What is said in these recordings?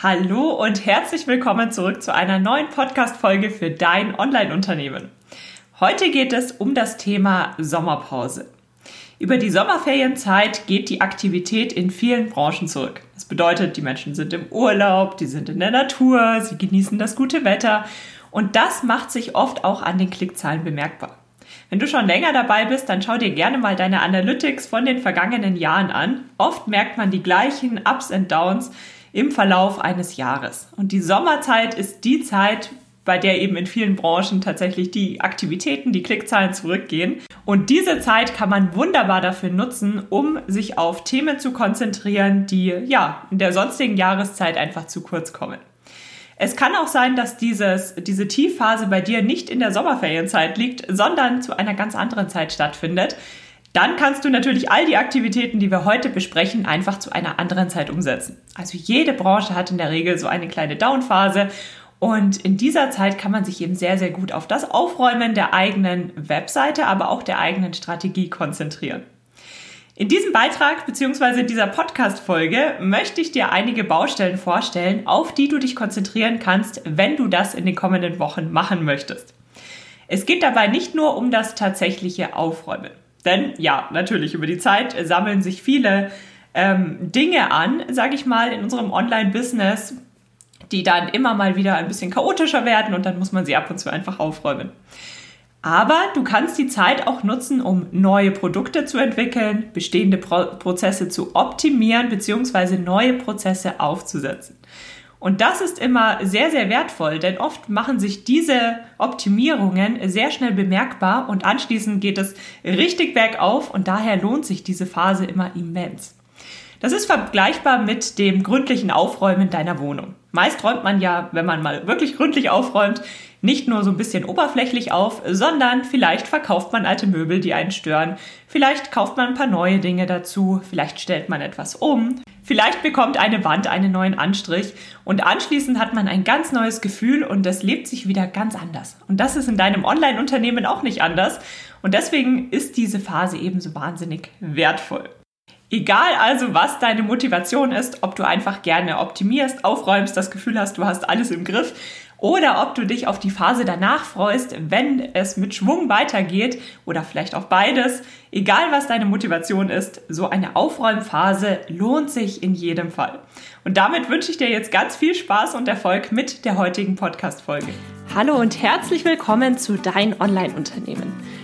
Hallo und herzlich willkommen zurück zu einer neuen Podcast-Folge für dein Online-Unternehmen. Heute geht es um das Thema Sommerpause. Über die Sommerferienzeit geht die Aktivität in vielen Branchen zurück. Das bedeutet, die Menschen sind im Urlaub, die sind in der Natur, sie genießen das gute Wetter und das macht sich oft auch an den Klickzahlen bemerkbar. Wenn du schon länger dabei bist, dann schau dir gerne mal deine Analytics von den vergangenen Jahren an. Oft merkt man die gleichen Ups und Downs, im Verlauf eines Jahres. Und die Sommerzeit ist die Zeit, bei der eben in vielen Branchen tatsächlich die Aktivitäten, die Klickzahlen zurückgehen. Und diese Zeit kann man wunderbar dafür nutzen, um sich auf Themen zu konzentrieren, die ja in der sonstigen Jahreszeit einfach zu kurz kommen. Es kann auch sein, dass dieses, diese Tiefphase bei dir nicht in der Sommerferienzeit liegt, sondern zu einer ganz anderen Zeit stattfindet. Dann kannst du natürlich all die Aktivitäten, die wir heute besprechen, einfach zu einer anderen Zeit umsetzen. Also jede Branche hat in der Regel so eine kleine Downphase und in dieser Zeit kann man sich eben sehr, sehr gut auf das Aufräumen der eigenen Webseite, aber auch der eigenen Strategie konzentrieren. In diesem Beitrag bzw. dieser Podcast-Folge möchte ich dir einige Baustellen vorstellen, auf die du dich konzentrieren kannst, wenn du das in den kommenden Wochen machen möchtest. Es geht dabei nicht nur um das tatsächliche Aufräumen. Denn ja, natürlich, über die Zeit sammeln sich viele ähm, Dinge an, sage ich mal, in unserem Online-Business, die dann immer mal wieder ein bisschen chaotischer werden und dann muss man sie ab und zu einfach aufräumen. Aber du kannst die Zeit auch nutzen, um neue Produkte zu entwickeln, bestehende Pro Prozesse zu optimieren bzw. neue Prozesse aufzusetzen. Und das ist immer sehr, sehr wertvoll, denn oft machen sich diese Optimierungen sehr schnell bemerkbar und anschließend geht es richtig bergauf und daher lohnt sich diese Phase immer immens. Das ist vergleichbar mit dem gründlichen Aufräumen deiner Wohnung. Meist räumt man ja, wenn man mal wirklich gründlich aufräumt, nicht nur so ein bisschen oberflächlich auf, sondern vielleicht verkauft man alte Möbel, die einen stören. Vielleicht kauft man ein paar neue Dinge dazu. Vielleicht stellt man etwas um. Vielleicht bekommt eine Wand einen neuen Anstrich und anschließend hat man ein ganz neues Gefühl und es lebt sich wieder ganz anders. Und das ist in deinem Online-Unternehmen auch nicht anders. Und deswegen ist diese Phase ebenso wahnsinnig wertvoll. Egal also, was deine Motivation ist, ob du einfach gerne optimierst, aufräumst, das Gefühl hast, du hast alles im Griff oder ob du dich auf die Phase danach freust, wenn es mit Schwung weitergeht oder vielleicht auch beides. Egal was deine Motivation ist, so eine Aufräumphase lohnt sich in jedem Fall. Und damit wünsche ich dir jetzt ganz viel Spaß und Erfolg mit der heutigen Podcast-Folge. Hallo und herzlich willkommen zu Dein Online-Unternehmen.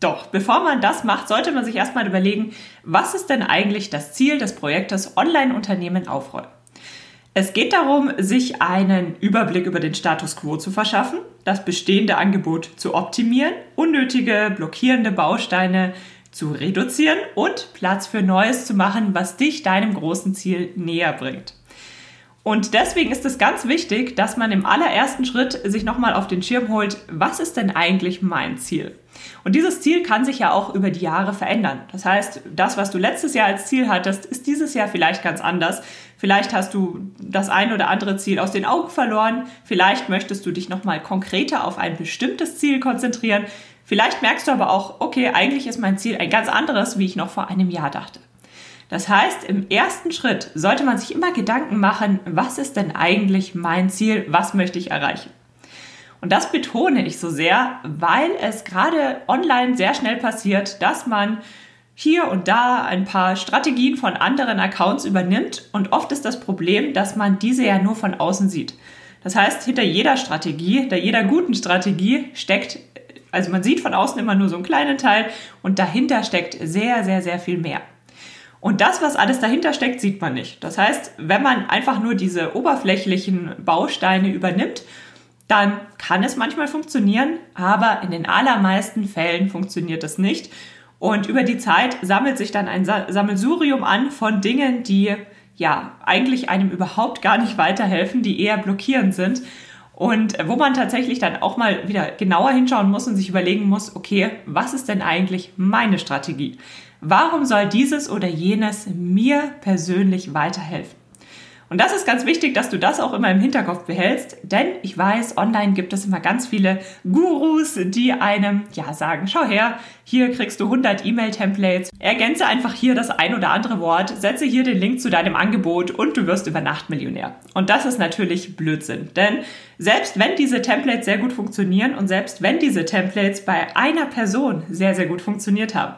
Doch, bevor man das macht, sollte man sich erstmal überlegen, was ist denn eigentlich das Ziel des Projektes Online-Unternehmen aufräumen? Es geht darum, sich einen Überblick über den Status quo zu verschaffen, das bestehende Angebot zu optimieren, unnötige, blockierende Bausteine zu reduzieren und Platz für Neues zu machen, was dich deinem großen Ziel näher bringt. Und deswegen ist es ganz wichtig, dass man im allerersten Schritt sich nochmal auf den Schirm holt, was ist denn eigentlich mein Ziel? Und dieses Ziel kann sich ja auch über die Jahre verändern. Das heißt, das, was du letztes Jahr als Ziel hattest, ist dieses Jahr vielleicht ganz anders. Vielleicht hast du das ein oder andere Ziel aus den Augen verloren. Vielleicht möchtest du dich nochmal konkreter auf ein bestimmtes Ziel konzentrieren. Vielleicht merkst du aber auch, okay, eigentlich ist mein Ziel ein ganz anderes, wie ich noch vor einem Jahr dachte. Das heißt, im ersten Schritt sollte man sich immer Gedanken machen, was ist denn eigentlich mein Ziel, was möchte ich erreichen? Und das betone ich so sehr, weil es gerade online sehr schnell passiert, dass man hier und da ein paar Strategien von anderen Accounts übernimmt und oft ist das Problem, dass man diese ja nur von außen sieht. Das heißt, hinter jeder Strategie, hinter jeder guten Strategie steckt, also man sieht von außen immer nur so einen kleinen Teil und dahinter steckt sehr, sehr, sehr viel mehr. Und das, was alles dahinter steckt, sieht man nicht. Das heißt, wenn man einfach nur diese oberflächlichen Bausteine übernimmt dann kann es manchmal funktionieren, aber in den allermeisten Fällen funktioniert es nicht. Und über die Zeit sammelt sich dann ein Sammelsurium an von Dingen, die ja eigentlich einem überhaupt gar nicht weiterhelfen, die eher blockierend sind und wo man tatsächlich dann auch mal wieder genauer hinschauen muss und sich überlegen muss, okay, was ist denn eigentlich meine Strategie? Warum soll dieses oder jenes mir persönlich weiterhelfen? Und das ist ganz wichtig, dass du das auch immer im Hinterkopf behältst, denn ich weiß, online gibt es immer ganz viele Gurus, die einem ja sagen, schau her, hier kriegst du 100 E-Mail-Templates, ergänze einfach hier das ein oder andere Wort, setze hier den Link zu deinem Angebot und du wirst über Nacht Millionär. Und das ist natürlich Blödsinn, denn selbst wenn diese Templates sehr gut funktionieren und selbst wenn diese Templates bei einer Person sehr, sehr gut funktioniert haben,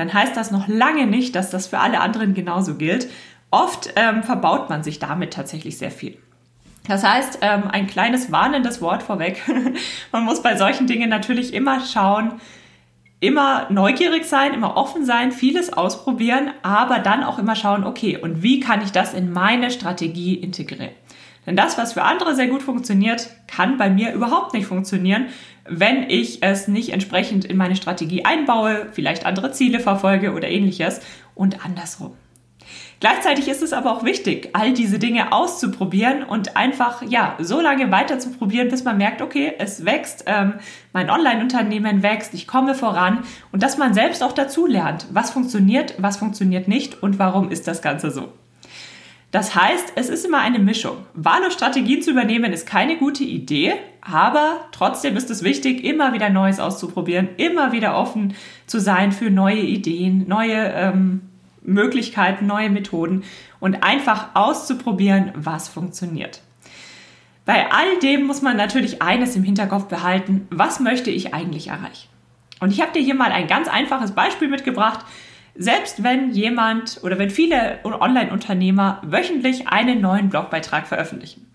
dann heißt das noch lange nicht, dass das für alle anderen genauso gilt. Oft ähm, verbaut man sich damit tatsächlich sehr viel. Das heißt, ähm, ein kleines warnendes Wort vorweg. man muss bei solchen Dingen natürlich immer schauen, immer neugierig sein, immer offen sein, vieles ausprobieren, aber dann auch immer schauen, okay, und wie kann ich das in meine Strategie integrieren? Denn das, was für andere sehr gut funktioniert, kann bei mir überhaupt nicht funktionieren, wenn ich es nicht entsprechend in meine Strategie einbaue, vielleicht andere Ziele verfolge oder ähnliches und andersrum. Gleichzeitig ist es aber auch wichtig, all diese Dinge auszuprobieren und einfach, ja, so lange weiter zu probieren, bis man merkt, okay, es wächst, ähm, mein Online-Unternehmen wächst, ich komme voran und dass man selbst auch dazu lernt, was funktioniert, was funktioniert nicht und warum ist das Ganze so. Das heißt, es ist immer eine Mischung. Wahllos Strategien zu übernehmen ist keine gute Idee, aber trotzdem ist es wichtig, immer wieder Neues auszuprobieren, immer wieder offen zu sein für neue Ideen, neue ähm, Möglichkeiten, neue Methoden und einfach auszuprobieren, was funktioniert. Bei all dem muss man natürlich eines im Hinterkopf behalten, was möchte ich eigentlich erreichen? Und ich habe dir hier mal ein ganz einfaches Beispiel mitgebracht. Selbst wenn jemand oder wenn viele Online-Unternehmer wöchentlich einen neuen Blogbeitrag veröffentlichen,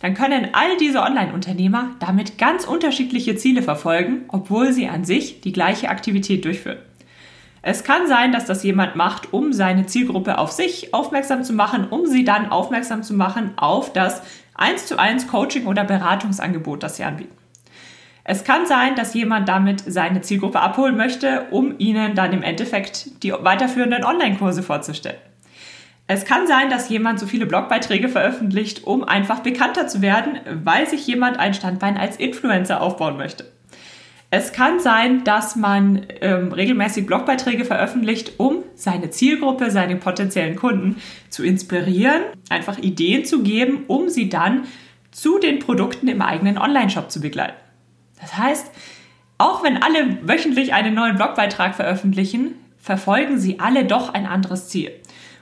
dann können all diese Online-Unternehmer damit ganz unterschiedliche Ziele verfolgen, obwohl sie an sich die gleiche Aktivität durchführen. Es kann sein, dass das jemand macht, um seine Zielgruppe auf sich aufmerksam zu machen, um sie dann aufmerksam zu machen auf das 1 zu 1 Coaching oder Beratungsangebot, das sie anbieten. Es kann sein, dass jemand damit seine Zielgruppe abholen möchte, um ihnen dann im Endeffekt die weiterführenden Online-Kurse vorzustellen. Es kann sein, dass jemand so viele Blogbeiträge veröffentlicht, um einfach bekannter zu werden, weil sich jemand ein Standbein als Influencer aufbauen möchte. Es kann sein, dass man ähm, regelmäßig Blogbeiträge veröffentlicht, um seine Zielgruppe, seine potenziellen Kunden zu inspirieren, einfach Ideen zu geben, um sie dann zu den Produkten im eigenen Online-Shop zu begleiten. Das heißt, auch wenn alle wöchentlich einen neuen Blogbeitrag veröffentlichen, verfolgen sie alle doch ein anderes Ziel.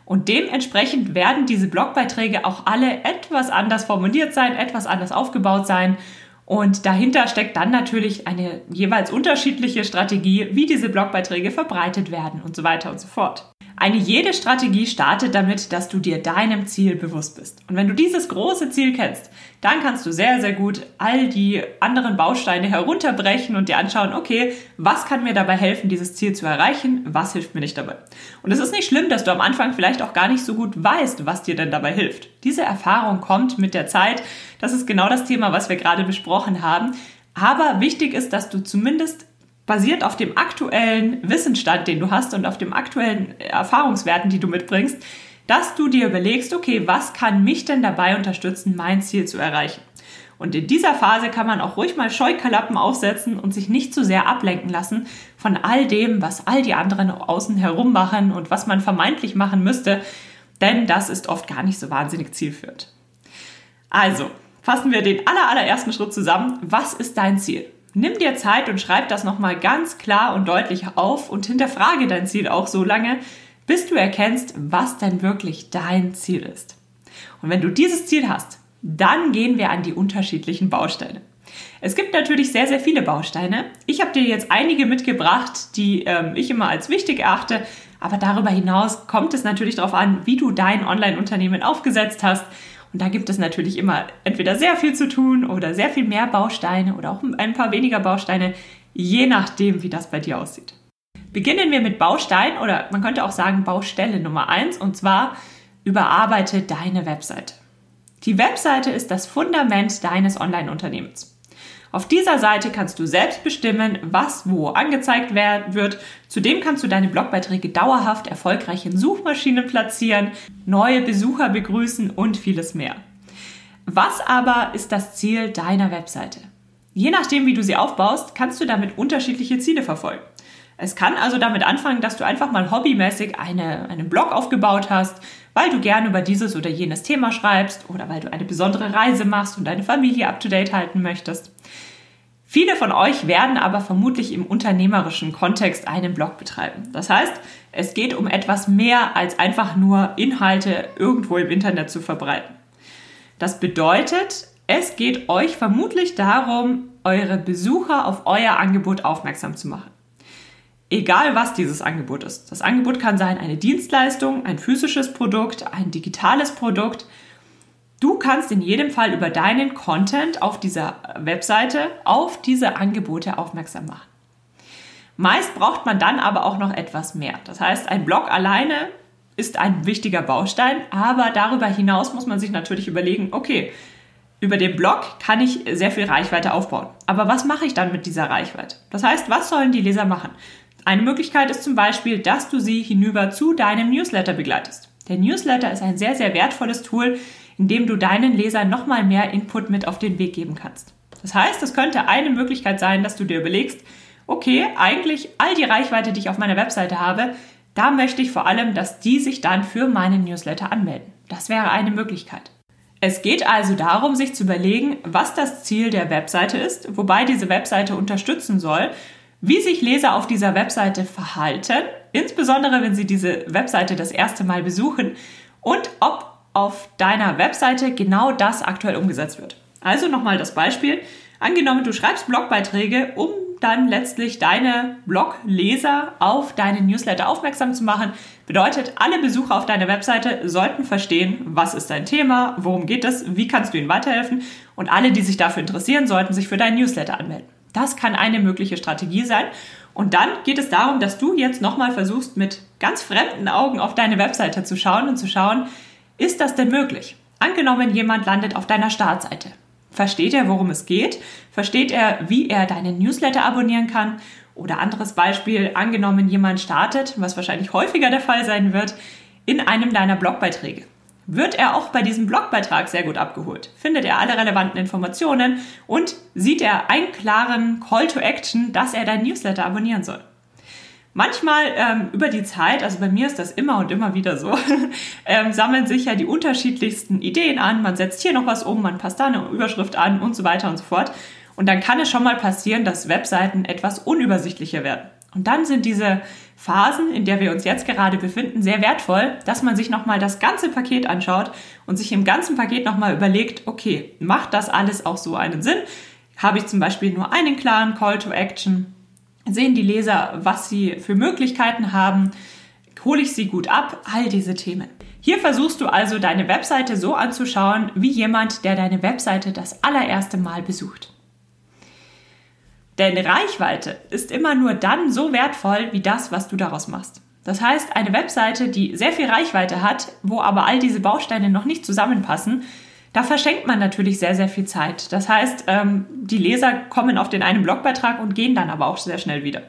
Und dementsprechend werden diese Blogbeiträge auch alle etwas anders formuliert sein, etwas anders aufgebaut sein und dahinter steckt dann natürlich eine jeweils unterschiedliche Strategie, wie diese Blogbeiträge verbreitet werden und so weiter und so fort. Eine jede Strategie startet damit, dass du dir deinem Ziel bewusst bist. Und wenn du dieses große Ziel kennst, dann kannst du sehr, sehr gut all die anderen Bausteine herunterbrechen und dir anschauen, okay, was kann mir dabei helfen, dieses Ziel zu erreichen? Was hilft mir nicht dabei? Und es ist nicht schlimm, dass du am Anfang vielleicht auch gar nicht so gut weißt, was dir denn dabei hilft. Diese Erfahrung kommt mit der Zeit. Das ist genau das Thema, was wir gerade besprochen haben. Aber wichtig ist, dass du zumindest basiert auf dem aktuellen Wissensstand, den du hast und auf dem aktuellen Erfahrungswerten, die du mitbringst, dass du dir überlegst, okay, was kann mich denn dabei unterstützen, mein Ziel zu erreichen? Und in dieser Phase kann man auch ruhig mal Scheuklappen aufsetzen und sich nicht zu sehr ablenken lassen von all dem, was all die anderen außen herum machen und was man vermeintlich machen müsste, denn das ist oft gar nicht so wahnsinnig zielführend. Also, fassen wir den aller, allerersten Schritt zusammen. Was ist dein Ziel? Nimm dir Zeit und schreib das nochmal ganz klar und deutlich auf und hinterfrage dein Ziel auch so lange, bis du erkennst, was denn wirklich dein Ziel ist. Und wenn du dieses Ziel hast, dann gehen wir an die unterschiedlichen Bausteine. Es gibt natürlich sehr, sehr viele Bausteine. Ich habe dir jetzt einige mitgebracht, die ähm, ich immer als wichtig erachte. Aber darüber hinaus kommt es natürlich darauf an, wie du dein Online-Unternehmen aufgesetzt hast und da gibt es natürlich immer entweder sehr viel zu tun oder sehr viel mehr Bausteine oder auch ein paar weniger Bausteine, je nachdem, wie das bei dir aussieht. Beginnen wir mit Baustein oder man könnte auch sagen Baustelle Nummer eins und zwar überarbeite deine Webseite. Die Webseite ist das Fundament deines Online-Unternehmens. Auf dieser Seite kannst du selbst bestimmen, was wo angezeigt wird. Zudem kannst du deine Blogbeiträge dauerhaft erfolgreich in Suchmaschinen platzieren, neue Besucher begrüßen und vieles mehr. Was aber ist das Ziel deiner Webseite? Je nachdem, wie du sie aufbaust, kannst du damit unterschiedliche Ziele verfolgen. Es kann also damit anfangen, dass du einfach mal hobbymäßig eine, einen Blog aufgebaut hast, weil du gerne über dieses oder jenes Thema schreibst oder weil du eine besondere Reise machst und deine Familie up-to-date halten möchtest. Viele von euch werden aber vermutlich im unternehmerischen Kontext einen Blog betreiben. Das heißt, es geht um etwas mehr als einfach nur Inhalte irgendwo im Internet zu verbreiten. Das bedeutet, es geht euch vermutlich darum, eure Besucher auf euer Angebot aufmerksam zu machen. Egal was dieses Angebot ist. Das Angebot kann sein eine Dienstleistung, ein physisches Produkt, ein digitales Produkt. Du kannst in jedem Fall über deinen Content auf dieser Webseite auf diese Angebote aufmerksam machen. Meist braucht man dann aber auch noch etwas mehr. Das heißt, ein Blog alleine ist ein wichtiger Baustein, aber darüber hinaus muss man sich natürlich überlegen, okay, über den Blog kann ich sehr viel Reichweite aufbauen. Aber was mache ich dann mit dieser Reichweite? Das heißt, was sollen die Leser machen? Eine Möglichkeit ist zum Beispiel, dass du sie hinüber zu deinem Newsletter begleitest. Der Newsletter ist ein sehr, sehr wertvolles Tool, in dem du deinen Lesern nochmal mehr Input mit auf den Weg geben kannst. Das heißt, es könnte eine Möglichkeit sein, dass du dir überlegst, okay, eigentlich all die Reichweite, die ich auf meiner Webseite habe, da möchte ich vor allem, dass die sich dann für meinen Newsletter anmelden. Das wäre eine Möglichkeit. Es geht also darum, sich zu überlegen, was das Ziel der Webseite ist, wobei diese Webseite unterstützen soll wie sich Leser auf dieser Webseite verhalten, insbesondere wenn sie diese Webseite das erste Mal besuchen und ob auf deiner Webseite genau das aktuell umgesetzt wird. Also nochmal das Beispiel. Angenommen, du schreibst Blogbeiträge, um dann letztlich deine Blogleser auf deinen Newsletter aufmerksam zu machen. Bedeutet, alle Besucher auf deiner Webseite sollten verstehen, was ist dein Thema, worum geht es, wie kannst du ihnen weiterhelfen und alle, die sich dafür interessieren, sollten sich für deinen Newsletter anmelden. Das kann eine mögliche Strategie sein. Und dann geht es darum, dass du jetzt nochmal versuchst, mit ganz fremden Augen auf deine Webseite zu schauen und zu schauen, ist das denn möglich? Angenommen, jemand landet auf deiner Startseite. Versteht er, worum es geht? Versteht er, wie er deinen Newsletter abonnieren kann? Oder anderes Beispiel, angenommen, jemand startet, was wahrscheinlich häufiger der Fall sein wird, in einem deiner Blogbeiträge wird er auch bei diesem Blogbeitrag sehr gut abgeholt. Findet er alle relevanten Informationen und sieht er einen klaren Call to Action, dass er dein Newsletter abonnieren soll. Manchmal ähm, über die Zeit, also bei mir ist das immer und immer wieder so, ähm, sammeln sich ja die unterschiedlichsten Ideen an. Man setzt hier noch was um, man passt da eine Überschrift an und so weiter und so fort. Und dann kann es schon mal passieren, dass Webseiten etwas unübersichtlicher werden. Und dann sind diese Phasen, in der wir uns jetzt gerade befinden, sehr wertvoll, dass man sich nochmal das ganze Paket anschaut und sich im ganzen Paket nochmal überlegt, okay, macht das alles auch so einen Sinn? Habe ich zum Beispiel nur einen klaren Call to Action? Sehen die Leser, was sie für Möglichkeiten haben? Hole ich sie gut ab? All diese Themen. Hier versuchst du also deine Webseite so anzuschauen, wie jemand, der deine Webseite das allererste Mal besucht. Denn Reichweite ist immer nur dann so wertvoll wie das, was du daraus machst. Das heißt, eine Webseite, die sehr viel Reichweite hat, wo aber all diese Bausteine noch nicht zusammenpassen, da verschenkt man natürlich sehr, sehr viel Zeit. Das heißt, ähm, die Leser kommen auf den einen Blogbeitrag und gehen dann aber auch sehr schnell wieder.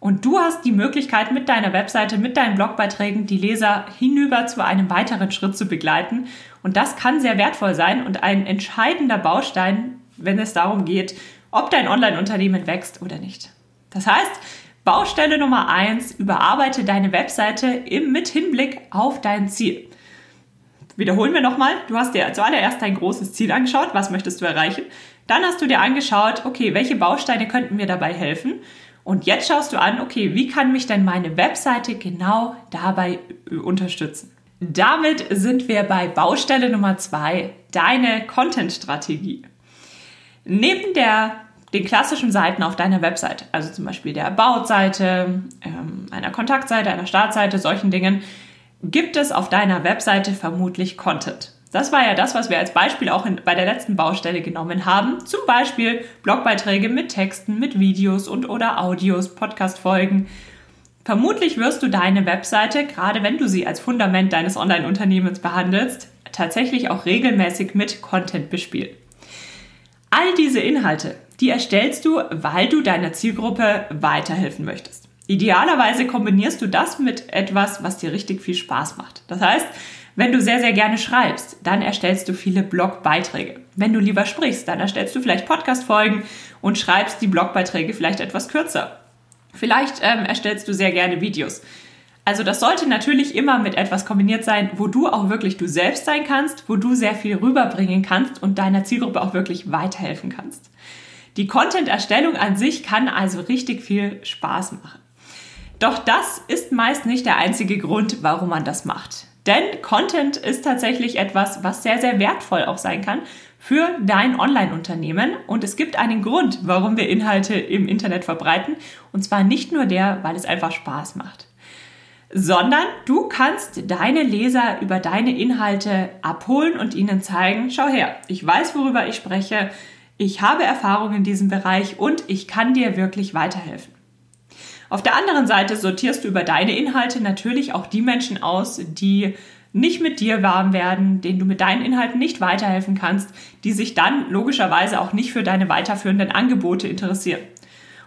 Und du hast die Möglichkeit, mit deiner Webseite, mit deinen Blogbeiträgen die Leser hinüber zu einem weiteren Schritt zu begleiten. Und das kann sehr wertvoll sein und ein entscheidender Baustein, wenn es darum geht, ob dein Online-Unternehmen wächst oder nicht. Das heißt, Baustelle Nummer eins: überarbeite deine Webseite im, mit Hinblick auf dein Ziel. Wiederholen wir nochmal, du hast dir zuallererst dein großes Ziel angeschaut, was möchtest du erreichen. Dann hast du dir angeschaut, okay, welche Bausteine könnten mir dabei helfen. Und jetzt schaust du an, okay, wie kann mich denn meine Webseite genau dabei unterstützen? Damit sind wir bei Baustelle Nummer zwei: deine Content-Strategie. Neben der, den klassischen Seiten auf deiner Website, also zum Beispiel der About-Seite, ähm, einer Kontaktseite, einer Startseite, solchen Dingen, gibt es auf deiner Webseite vermutlich Content. Das war ja das, was wir als Beispiel auch in, bei der letzten Baustelle genommen haben. Zum Beispiel Blogbeiträge mit Texten, mit Videos und oder Audios, Podcast-Folgen. Vermutlich wirst du deine Webseite, gerade wenn du sie als Fundament deines Online-Unternehmens behandelst, tatsächlich auch regelmäßig mit Content bespielen. All diese Inhalte Die erstellst du, weil du deiner Zielgruppe weiterhelfen möchtest. Idealerweise kombinierst du das mit etwas, was dir richtig viel Spaß macht. Das heißt, wenn du sehr, sehr gerne schreibst, dann erstellst du viele Blogbeiträge. Wenn du lieber sprichst, dann erstellst du vielleicht Podcast-Folgen und schreibst die Blogbeiträge vielleicht etwas kürzer. Vielleicht ähm, erstellst du sehr gerne Videos. Also das sollte natürlich immer mit etwas kombiniert sein, wo du auch wirklich du selbst sein kannst, wo du sehr viel rüberbringen kannst und deiner Zielgruppe auch wirklich weiterhelfen kannst. Die Content-Erstellung an sich kann also richtig viel Spaß machen. Doch das ist meist nicht der einzige Grund, warum man das macht. Denn Content ist tatsächlich etwas, was sehr, sehr wertvoll auch sein kann für dein Online-Unternehmen. Und es gibt einen Grund, warum wir Inhalte im Internet verbreiten. Und zwar nicht nur der, weil es einfach Spaß macht, sondern du kannst deine Leser über deine Inhalte abholen und ihnen zeigen, schau her, ich weiß, worüber ich spreche, ich habe Erfahrung in diesem Bereich und ich kann dir wirklich weiterhelfen. Auf der anderen Seite sortierst du über deine Inhalte natürlich auch die Menschen aus, die nicht mit dir warm werden, denen du mit deinen Inhalten nicht weiterhelfen kannst, die sich dann logischerweise auch nicht für deine weiterführenden Angebote interessieren.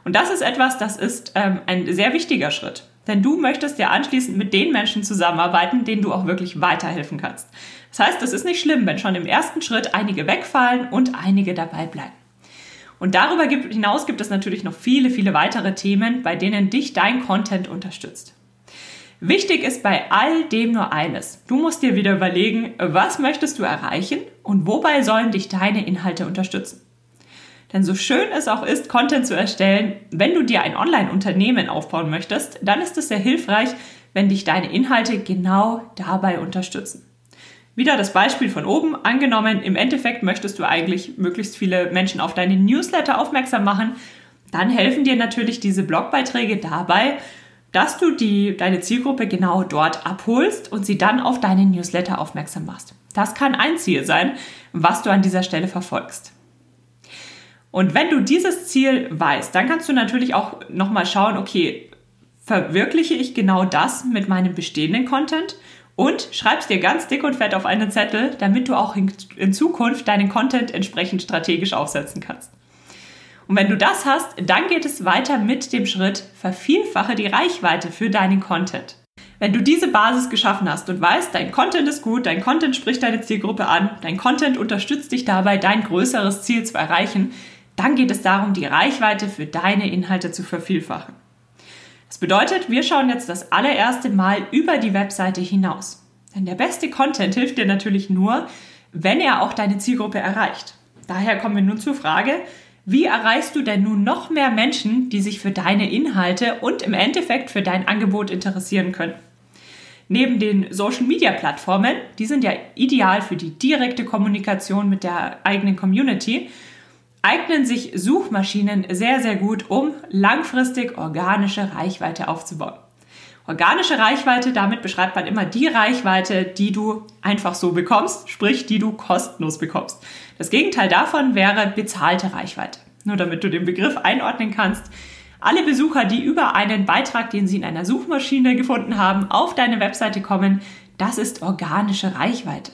Und das ist etwas, das ist ähm, ein sehr wichtiger Schritt. Denn du möchtest ja anschließend mit den Menschen zusammenarbeiten, denen du auch wirklich weiterhelfen kannst. Das heißt, es ist nicht schlimm, wenn schon im ersten Schritt einige wegfallen und einige dabei bleiben. Und darüber hinaus gibt es natürlich noch viele, viele weitere Themen, bei denen dich dein Content unterstützt. Wichtig ist bei all dem nur eines. Du musst dir wieder überlegen, was möchtest du erreichen und wobei sollen dich deine Inhalte unterstützen. Denn so schön es auch ist, Content zu erstellen, wenn du dir ein Online-Unternehmen aufbauen möchtest, dann ist es sehr hilfreich, wenn dich deine Inhalte genau dabei unterstützen. Wieder das Beispiel von oben. Angenommen, im Endeffekt möchtest du eigentlich möglichst viele Menschen auf deine Newsletter aufmerksam machen. Dann helfen dir natürlich diese Blogbeiträge dabei, dass du die, deine Zielgruppe genau dort abholst und sie dann auf deine Newsletter aufmerksam machst. Das kann ein Ziel sein, was du an dieser Stelle verfolgst. Und wenn du dieses Ziel weißt, dann kannst du natürlich auch nochmal schauen, okay, verwirkliche ich genau das mit meinem bestehenden Content und schreib's dir ganz dick und fett auf einen Zettel, damit du auch in, in Zukunft deinen Content entsprechend strategisch aufsetzen kannst. Und wenn du das hast, dann geht es weiter mit dem Schritt, vervielfache die Reichweite für deinen Content. Wenn du diese Basis geschaffen hast und weißt, dein Content ist gut, dein Content spricht deine Zielgruppe an, dein Content unterstützt dich dabei, dein größeres Ziel zu erreichen, dann geht es darum, die Reichweite für deine Inhalte zu vervielfachen. Das bedeutet, wir schauen jetzt das allererste Mal über die Webseite hinaus. Denn der beste Content hilft dir natürlich nur, wenn er auch deine Zielgruppe erreicht. Daher kommen wir nun zur Frage, wie erreichst du denn nun noch mehr Menschen, die sich für deine Inhalte und im Endeffekt für dein Angebot interessieren können? Neben den Social-Media-Plattformen, die sind ja ideal für die direkte Kommunikation mit der eigenen Community, eignen sich Suchmaschinen sehr, sehr gut, um langfristig organische Reichweite aufzubauen. Organische Reichweite, damit beschreibt man immer die Reichweite, die du einfach so bekommst, sprich die du kostenlos bekommst. Das Gegenteil davon wäre bezahlte Reichweite. Nur damit du den Begriff einordnen kannst. Alle Besucher, die über einen Beitrag, den sie in einer Suchmaschine gefunden haben, auf deine Webseite kommen, das ist organische Reichweite.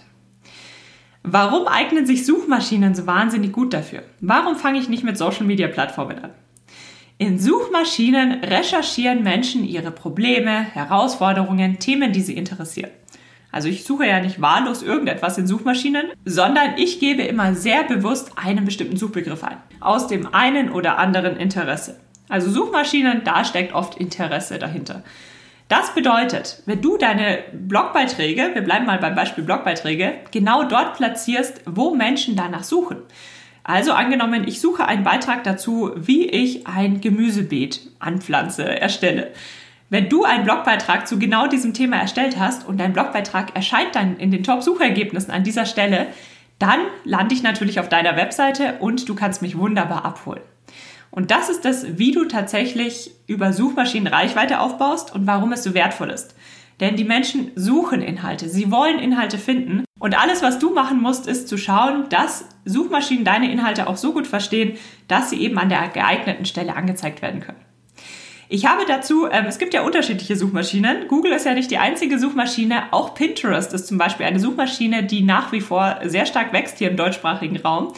Warum eignen sich Suchmaschinen so wahnsinnig gut dafür? Warum fange ich nicht mit Social-Media-Plattformen an? In Suchmaschinen recherchieren Menschen ihre Probleme, Herausforderungen, Themen, die sie interessieren. Also ich suche ja nicht wahllos irgendetwas in Suchmaschinen, sondern ich gebe immer sehr bewusst einen bestimmten Suchbegriff ein. Aus dem einen oder anderen Interesse. Also Suchmaschinen, da steckt oft Interesse dahinter. Das bedeutet, wenn du deine Blogbeiträge, wir bleiben mal beim Beispiel Blogbeiträge, genau dort platzierst, wo Menschen danach suchen. Also angenommen, ich suche einen Beitrag dazu, wie ich ein Gemüsebeet anpflanze, erstelle. Wenn du einen Blogbeitrag zu genau diesem Thema erstellt hast und dein Blogbeitrag erscheint dann in den Top-Suchergebnissen an dieser Stelle, dann lande ich natürlich auf deiner Webseite und du kannst mich wunderbar abholen. Und das ist das, wie du tatsächlich über Suchmaschinen Reichweite aufbaust und warum es so wertvoll ist. Denn die Menschen suchen Inhalte, sie wollen Inhalte finden und alles, was du machen musst, ist zu schauen, dass Suchmaschinen deine Inhalte auch so gut verstehen, dass sie eben an der geeigneten Stelle angezeigt werden können. Ich habe dazu, ähm, es gibt ja unterschiedliche Suchmaschinen. Google ist ja nicht die einzige Suchmaschine. Auch Pinterest ist zum Beispiel eine Suchmaschine, die nach wie vor sehr stark wächst hier im deutschsprachigen Raum.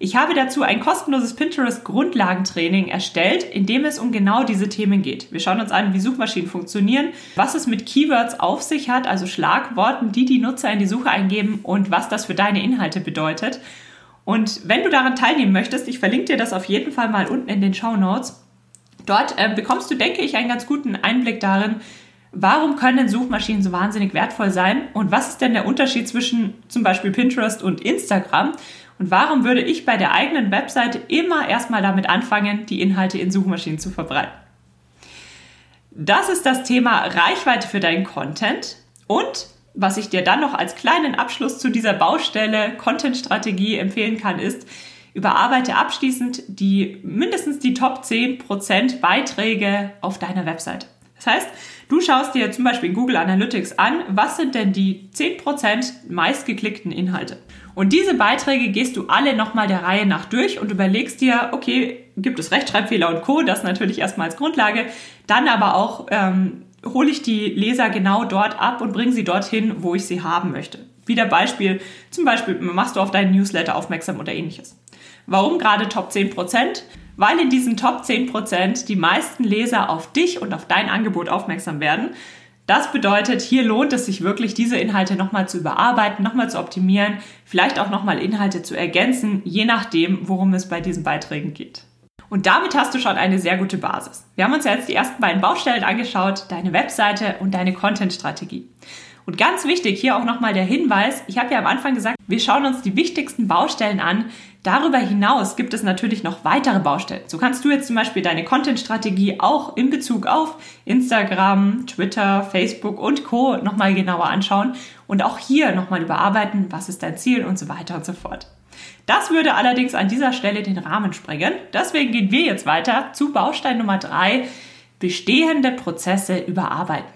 Ich habe dazu ein kostenloses Pinterest Grundlagentraining erstellt, in dem es um genau diese Themen geht. Wir schauen uns an, wie Suchmaschinen funktionieren, was es mit Keywords auf sich hat, also Schlagworten, die die Nutzer in die Suche eingeben und was das für deine Inhalte bedeutet. Und wenn du daran teilnehmen möchtest, ich verlinke dir das auf jeden Fall mal unten in den Show Notes. Dort äh, bekommst du, denke ich, einen ganz guten Einblick darin, warum können Suchmaschinen so wahnsinnig wertvoll sein und was ist denn der Unterschied zwischen zum Beispiel Pinterest und Instagram und warum würde ich bei der eigenen Webseite immer erstmal damit anfangen, die Inhalte in Suchmaschinen zu verbreiten? Das ist das Thema Reichweite für deinen Content und was ich dir dann noch als kleinen Abschluss zu dieser Baustelle Content-Strategie empfehlen kann, ist, überarbeite abschließend die mindestens die Top 10% Beiträge auf deiner Webseite. Das heißt, du schaust dir zum Beispiel in Google Analytics an, was sind denn die 10% meistgeklickten Inhalte. Und diese Beiträge gehst du alle nochmal der Reihe nach durch und überlegst dir, okay, gibt es Rechtschreibfehler und Co., das natürlich erstmal als Grundlage, dann aber auch, ähm, hole ich die Leser genau dort ab und bringe sie dorthin, wo ich sie haben möchte. Wieder Beispiel, zum Beispiel machst du auf deinen Newsletter aufmerksam oder ähnliches. Warum gerade Top 10%? Weil in diesen Top 10% die meisten Leser auf dich und auf dein Angebot aufmerksam werden das bedeutet, hier lohnt es sich wirklich, diese Inhalte nochmal zu überarbeiten, nochmal zu optimieren, vielleicht auch nochmal Inhalte zu ergänzen, je nachdem, worum es bei diesen Beiträgen geht. Und damit hast du schon eine sehr gute Basis. Wir haben uns ja jetzt die ersten beiden Baustellen angeschaut, deine Webseite und deine Content-Strategie. Und ganz wichtig, hier auch nochmal der Hinweis, ich habe ja am Anfang gesagt, wir schauen uns die wichtigsten Baustellen an, Darüber hinaus gibt es natürlich noch weitere Baustellen. So kannst du jetzt zum Beispiel deine Content-Strategie auch in Bezug auf Instagram, Twitter, Facebook und Co. nochmal genauer anschauen und auch hier nochmal überarbeiten, was ist dein Ziel und so weiter und so fort. Das würde allerdings an dieser Stelle den Rahmen sprengen. Deswegen gehen wir jetzt weiter zu Baustein Nummer drei: bestehende Prozesse überarbeiten.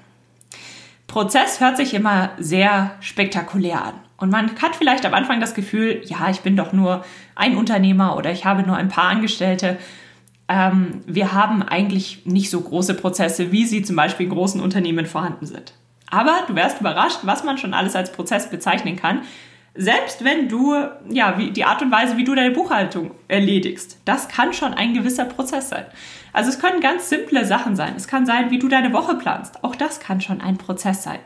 Prozess hört sich immer sehr spektakulär an. Und man hat vielleicht am Anfang das Gefühl, ja, ich bin doch nur ein Unternehmer oder ich habe nur ein paar Angestellte. Ähm, wir haben eigentlich nicht so große Prozesse, wie sie zum Beispiel in großen Unternehmen vorhanden sind. Aber du wärst überrascht, was man schon alles als Prozess bezeichnen kann. Selbst wenn du, ja, wie, die Art und Weise, wie du deine Buchhaltung erledigst, das kann schon ein gewisser Prozess sein. Also es können ganz simple Sachen sein. Es kann sein, wie du deine Woche planst. Auch das kann schon ein Prozess sein.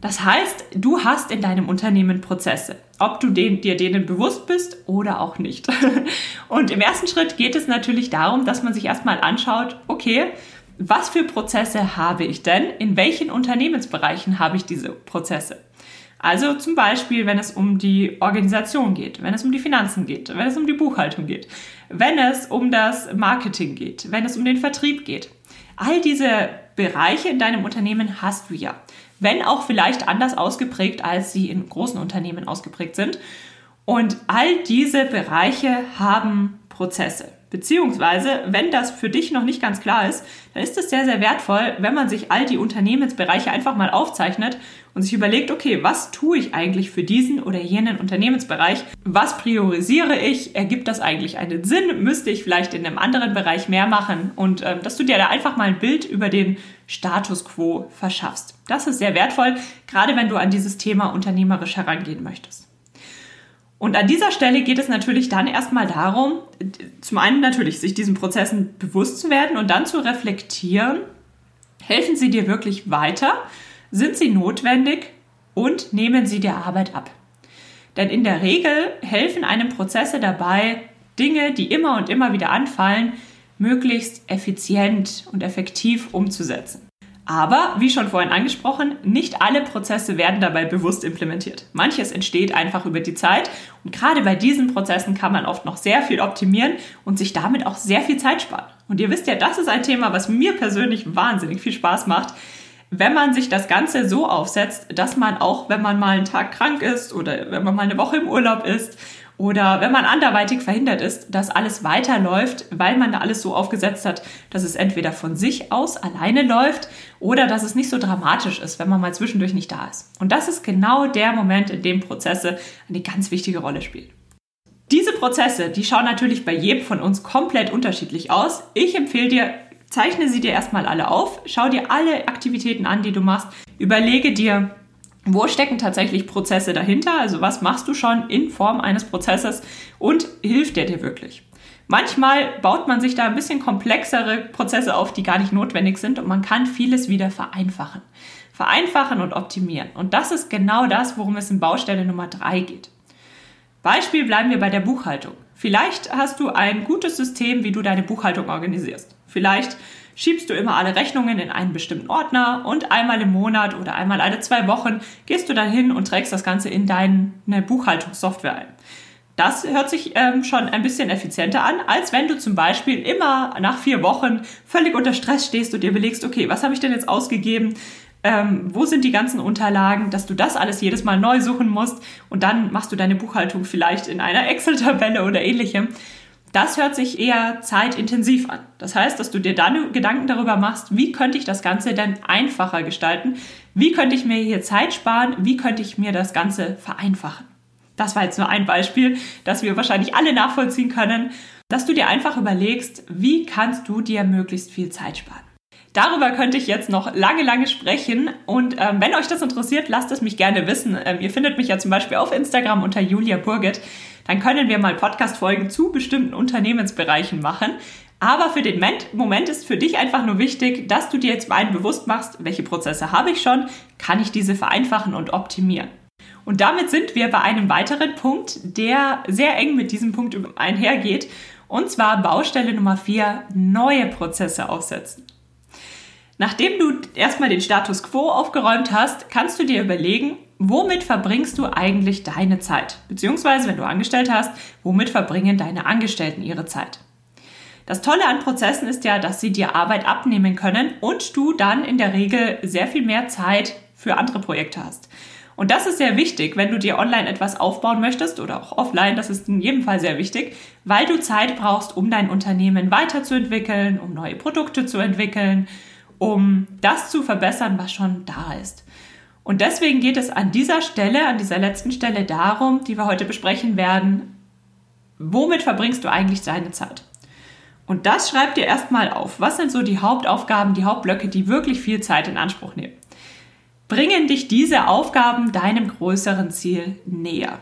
Das heißt, du hast in deinem Unternehmen Prozesse, ob du den, dir denen bewusst bist oder auch nicht. Und im ersten Schritt geht es natürlich darum, dass man sich erstmal anschaut, okay, was für Prozesse habe ich denn? In welchen Unternehmensbereichen habe ich diese Prozesse? Also zum Beispiel, wenn es um die Organisation geht, wenn es um die Finanzen geht, wenn es um die Buchhaltung geht, wenn es um das Marketing geht, wenn es um den Vertrieb geht. All diese Bereiche in deinem Unternehmen hast du ja. Wenn auch vielleicht anders ausgeprägt, als sie in großen Unternehmen ausgeprägt sind. Und all diese Bereiche haben Prozesse. Beziehungsweise, wenn das für dich noch nicht ganz klar ist, dann ist es sehr, sehr wertvoll, wenn man sich all die Unternehmensbereiche einfach mal aufzeichnet und sich überlegt, okay, was tue ich eigentlich für diesen oder jenen Unternehmensbereich? Was priorisiere ich? Ergibt das eigentlich einen Sinn? Müsste ich vielleicht in einem anderen Bereich mehr machen? Und ähm, dass du dir da einfach mal ein Bild über den Status quo verschaffst. Das ist sehr wertvoll, gerade wenn du an dieses Thema unternehmerisch herangehen möchtest. Und an dieser Stelle geht es natürlich dann erstmal darum, zum einen natürlich sich diesen Prozessen bewusst zu werden und dann zu reflektieren, helfen sie dir wirklich weiter, sind sie notwendig und nehmen sie dir Arbeit ab. Denn in der Regel helfen einem Prozesse dabei, Dinge, die immer und immer wieder anfallen, möglichst effizient und effektiv umzusetzen. Aber, wie schon vorhin angesprochen, nicht alle Prozesse werden dabei bewusst implementiert. Manches entsteht einfach über die Zeit und gerade bei diesen Prozessen kann man oft noch sehr viel optimieren und sich damit auch sehr viel Zeit sparen. Und ihr wisst ja, das ist ein Thema, was mir persönlich wahnsinnig viel Spaß macht, wenn man sich das Ganze so aufsetzt, dass man auch, wenn man mal einen Tag krank ist oder wenn man mal eine Woche im Urlaub ist oder wenn man anderweitig verhindert ist, dass alles weiterläuft, weil man da alles so aufgesetzt hat, dass es entweder von sich aus alleine läuft oder dass es nicht so dramatisch ist, wenn man mal zwischendurch nicht da ist. Und das ist genau der Moment, in dem Prozesse eine ganz wichtige Rolle spielen. Diese Prozesse, die schauen natürlich bei jedem von uns komplett unterschiedlich aus. Ich empfehle dir, zeichne sie dir erstmal alle auf, schau dir alle Aktivitäten an, die du machst, überlege dir, Wo stecken tatsächlich Prozesse dahinter? Also was machst du schon in Form eines Prozesses und hilft der dir wirklich? Manchmal baut man sich da ein bisschen komplexere Prozesse auf, die gar nicht notwendig sind und man kann vieles wieder vereinfachen. Vereinfachen und optimieren. Und das ist genau das, worum es in Baustelle Nummer drei geht. Beispiel bleiben wir bei der Buchhaltung. Vielleicht hast du ein gutes System, wie du deine Buchhaltung organisierst. Vielleicht schiebst du immer alle Rechnungen in einen bestimmten Ordner und einmal im Monat oder einmal alle zwei Wochen gehst du dann hin und trägst das Ganze in deine Buchhaltungssoftware ein. Das hört sich ähm, schon ein bisschen effizienter an, als wenn du zum Beispiel immer nach vier Wochen völlig unter Stress stehst und dir überlegst, okay, was habe ich denn jetzt ausgegeben? Ähm, wo sind die ganzen Unterlagen, dass du das alles jedes Mal neu suchen musst und dann machst du deine Buchhaltung vielleicht in einer Excel-Tabelle oder ähnlichem. Das hört sich eher zeitintensiv an. Das heißt, dass du dir dann Gedanken darüber machst, wie könnte ich das Ganze denn einfacher gestalten? Wie könnte ich mir hier Zeit sparen? Wie könnte ich mir das Ganze vereinfachen? Das war jetzt nur ein Beispiel, das wir wahrscheinlich alle nachvollziehen können, dass du dir einfach überlegst, wie kannst du dir möglichst viel Zeit sparen. Darüber könnte ich jetzt noch lange, lange sprechen. Und ähm, wenn euch das interessiert, lasst es mich gerne wissen. Ähm, ihr findet mich ja zum Beispiel auf Instagram unter Julia Burget dann können wir mal Podcast-Folgen zu bestimmten Unternehmensbereichen machen. Aber für den Moment ist für dich einfach nur wichtig, dass du dir jetzt mal bewusst machst, welche Prozesse habe ich schon, kann ich diese vereinfachen und optimieren. Und damit sind wir bei einem weiteren Punkt, der sehr eng mit diesem Punkt einhergeht. Und zwar Baustelle Nummer 4, neue Prozesse aufsetzen. Nachdem du erstmal den Status quo aufgeräumt hast, kannst du dir überlegen, womit verbringst du eigentlich deine Zeit? Beziehungsweise, wenn du angestellt hast, womit verbringen deine Angestellten ihre Zeit? Das Tolle an Prozessen ist ja, dass sie dir Arbeit abnehmen können und du dann in der Regel sehr viel mehr Zeit für andere Projekte hast. Und das ist sehr wichtig, wenn du dir online etwas aufbauen möchtest oder auch offline, das ist in jedem Fall sehr wichtig, weil du Zeit brauchst, um dein Unternehmen weiterzuentwickeln, um neue Produkte zu entwickeln, um das zu verbessern, was schon da ist. Und deswegen geht es an dieser Stelle, an dieser letzten Stelle darum, die wir heute besprechen werden, womit verbringst du eigentlich deine Zeit? Und das schreib dir erstmal auf. Was sind so die Hauptaufgaben, die Hauptblöcke, die wirklich viel Zeit in Anspruch nehmen? Bringen dich diese Aufgaben deinem größeren Ziel näher?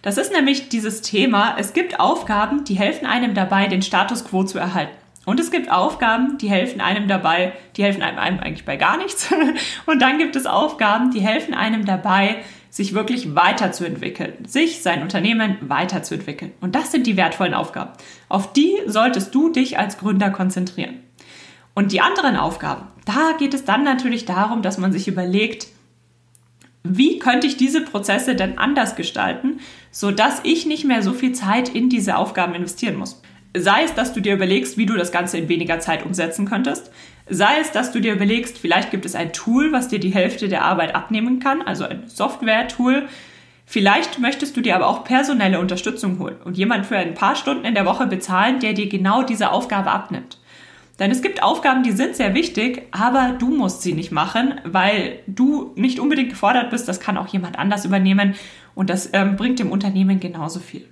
Das ist nämlich dieses Thema. Es gibt Aufgaben, die helfen einem dabei, den Status quo zu erhalten. Und es gibt Aufgaben, die helfen einem dabei, die helfen einem, einem eigentlich bei gar nichts. Und dann gibt es Aufgaben, die helfen einem dabei, sich wirklich weiterzuentwickeln, sich, sein Unternehmen weiterzuentwickeln. Und das sind die wertvollen Aufgaben. Auf die solltest du dich als Gründer konzentrieren. Und die anderen Aufgaben, da geht es dann natürlich darum, dass man sich überlegt, wie könnte ich diese Prozesse denn anders gestalten, sodass ich nicht mehr so viel Zeit in diese Aufgaben investieren muss. Sei es, dass du dir überlegst, wie du das Ganze in weniger Zeit umsetzen könntest. Sei es, dass du dir überlegst, vielleicht gibt es ein Tool, was dir die Hälfte der Arbeit abnehmen kann, also ein Software-Tool. Vielleicht möchtest du dir aber auch personelle Unterstützung holen und jemand für ein paar Stunden in der Woche bezahlen, der dir genau diese Aufgabe abnimmt. Denn es gibt Aufgaben, die sind sehr wichtig, aber du musst sie nicht machen, weil du nicht unbedingt gefordert bist. Das kann auch jemand anders übernehmen und das ähm, bringt dem Unternehmen genauso viel.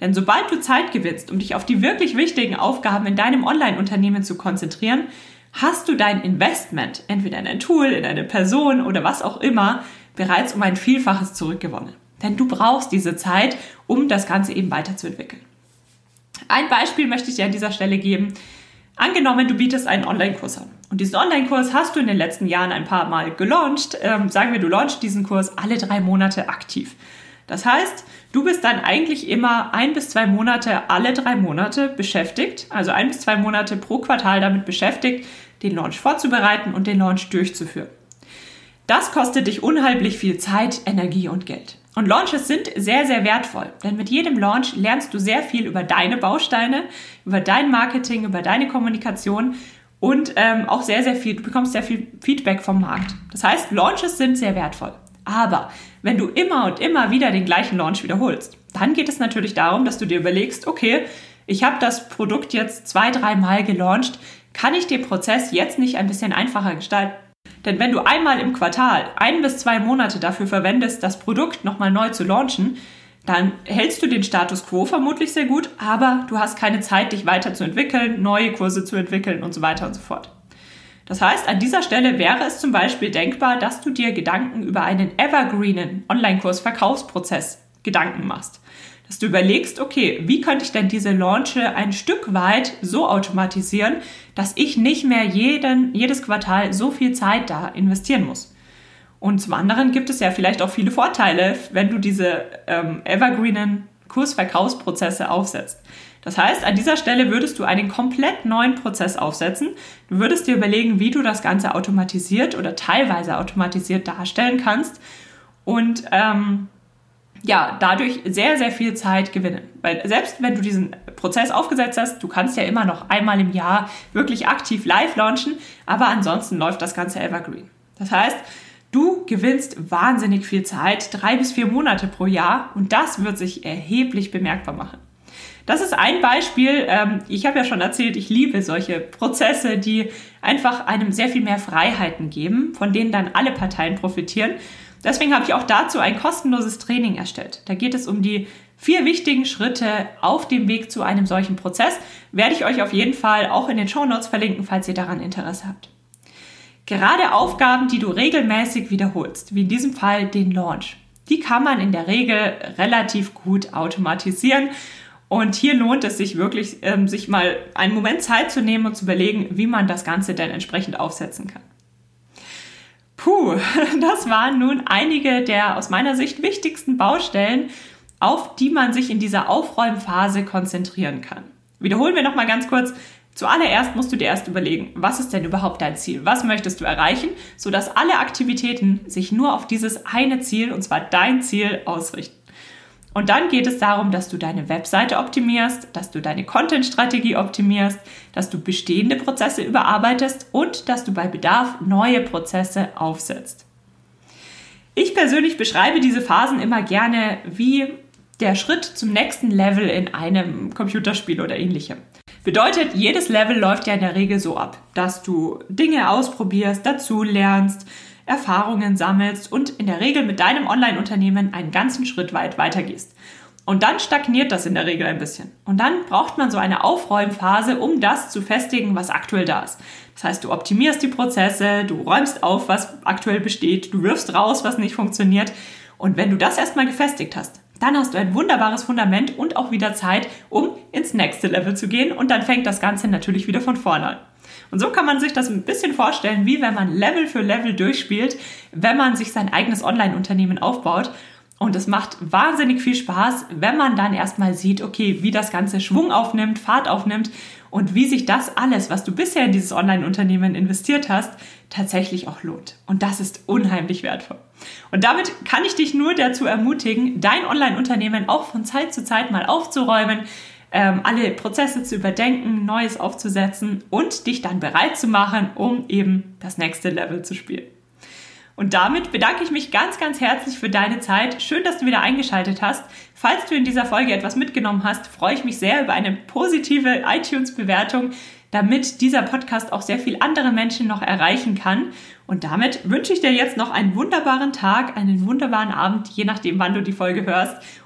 Denn sobald du Zeit gewinnst, um dich auf die wirklich wichtigen Aufgaben in deinem Online-Unternehmen zu konzentrieren, hast du dein Investment, entweder in ein Tool, in eine Person oder was auch immer, bereits um ein Vielfaches zurückgewonnen. Denn du brauchst diese Zeit, um das Ganze eben weiterzuentwickeln. Ein Beispiel möchte ich dir an dieser Stelle geben. Angenommen, du bietest einen Online-Kurs an. Und diesen Online-Kurs hast du in den letzten Jahren ein paar Mal gelauncht. Ähm, sagen wir, du launchst diesen Kurs alle drei Monate aktiv. Das heißt, du bist dann eigentlich immer ein bis zwei Monate, alle drei Monate beschäftigt, also ein bis zwei Monate pro Quartal damit beschäftigt, den Launch vorzubereiten und den Launch durchzuführen. Das kostet dich unheimlich viel Zeit, Energie und Geld. Und Launches sind sehr, sehr wertvoll, denn mit jedem Launch lernst du sehr viel über deine Bausteine, über dein Marketing, über deine Kommunikation und ähm, auch sehr, sehr viel, du bekommst sehr viel Feedback vom Markt. Das heißt, Launches sind sehr wertvoll. Aber wenn du immer und immer wieder den gleichen Launch wiederholst, dann geht es natürlich darum, dass du dir überlegst, okay, ich habe das Produkt jetzt zwei, dreimal gelauncht, kann ich den Prozess jetzt nicht ein bisschen einfacher gestalten? Denn wenn du einmal im Quartal ein bis zwei Monate dafür verwendest, das Produkt nochmal neu zu launchen, dann hältst du den Status quo vermutlich sehr gut, aber du hast keine Zeit, dich weiterzuentwickeln, neue Kurse zu entwickeln und so weiter und so fort. Das heißt, an dieser Stelle wäre es zum Beispiel denkbar, dass du dir Gedanken über einen evergreenen Online-Kurs-Verkaufsprozess Gedanken machst. Dass du überlegst, okay, wie könnte ich denn diese Launche ein Stück weit so automatisieren, dass ich nicht mehr jeden, jedes Quartal so viel Zeit da investieren muss. Und zum anderen gibt es ja vielleicht auch viele Vorteile, wenn du diese ähm, evergreenen Kursverkaufsprozesse aufsetzt. Das heißt, an dieser Stelle würdest du einen komplett neuen Prozess aufsetzen. Du würdest dir überlegen, wie du das Ganze automatisiert oder teilweise automatisiert darstellen kannst und ähm, ja, dadurch sehr, sehr viel Zeit gewinnen. Weil selbst wenn du diesen Prozess aufgesetzt hast, du kannst ja immer noch einmal im Jahr wirklich aktiv live launchen, aber ansonsten läuft das Ganze evergreen. Das heißt, du gewinnst wahnsinnig viel Zeit, drei bis vier Monate pro Jahr und das wird sich erheblich bemerkbar machen. Das ist ein Beispiel. Ähm, ich habe ja schon erzählt, ich liebe solche Prozesse, die einfach einem sehr viel mehr Freiheiten geben, von denen dann alle Parteien profitieren. Deswegen habe ich auch dazu ein kostenloses Training erstellt. Da geht es um die vier wichtigen Schritte auf dem Weg zu einem solchen Prozess. Werde ich euch auf jeden Fall auch in den Show Notes verlinken, falls ihr daran Interesse habt. Gerade Aufgaben, die du regelmäßig wiederholst, wie in diesem Fall den Launch, die kann man in der Regel relativ gut automatisieren. Und hier lohnt es sich wirklich, ähm, sich mal einen Moment Zeit zu nehmen und zu überlegen, wie man das Ganze denn entsprechend aufsetzen kann. Puh, das waren nun einige der aus meiner Sicht wichtigsten Baustellen, auf die man sich in dieser Aufräumphase konzentrieren kann. Wiederholen wir nochmal ganz kurz. Zuallererst musst du dir erst überlegen, was ist denn überhaupt dein Ziel? Was möchtest du erreichen, sodass alle Aktivitäten sich nur auf dieses eine Ziel, und zwar dein Ziel, ausrichten. Und dann geht es darum, dass du deine Webseite optimierst, dass du deine Content-Strategie optimierst, dass du bestehende Prozesse überarbeitest und dass du bei Bedarf neue Prozesse aufsetzt. Ich persönlich beschreibe diese Phasen immer gerne wie der Schritt zum nächsten Level in einem Computerspiel oder ähnlichem. Bedeutet, jedes Level läuft ja in der Regel so ab, dass du Dinge ausprobierst, dazu lernst, Erfahrungen sammelst und in der Regel mit deinem Online-Unternehmen einen ganzen Schritt weit weitergehst. Und dann stagniert das in der Regel ein bisschen. Und dann braucht man so eine Aufräumphase, um das zu festigen, was aktuell da ist. Das heißt, du optimierst die Prozesse, du räumst auf, was aktuell besteht, du wirfst raus, was nicht funktioniert. Und wenn du das erstmal gefestigt hast, dann hast du ein wunderbares Fundament und auch wieder Zeit, um ins nächste Level zu gehen. Und dann fängt das Ganze natürlich wieder von vorne an. Und so kann man sich das ein bisschen vorstellen, wie wenn man Level für Level durchspielt, wenn man sich sein eigenes Online-Unternehmen aufbaut. Und es macht wahnsinnig viel Spaß, wenn man dann erstmal sieht, okay, wie das Ganze Schwung aufnimmt, Fahrt aufnimmt und wie sich das alles, was du bisher in dieses Online-Unternehmen investiert hast, tatsächlich auch lohnt. Und das ist unheimlich wertvoll. Und damit kann ich dich nur dazu ermutigen, dein Online-Unternehmen auch von Zeit zu Zeit mal aufzuräumen, ähm, alle Prozesse zu überdenken, Neues aufzusetzen und dich dann bereit zu machen, um eben das nächste Level zu spielen. Und damit bedanke ich mich ganz, ganz herzlich für deine Zeit. Schön, dass du wieder eingeschaltet hast. Falls du in dieser Folge etwas mitgenommen hast, freue ich mich sehr über eine positive iTunes-Bewertung damit dieser Podcast auch sehr viel andere Menschen noch erreichen kann. Und damit wünsche ich dir jetzt noch einen wunderbaren Tag, einen wunderbaren Abend, je nachdem, wann du die Folge hörst.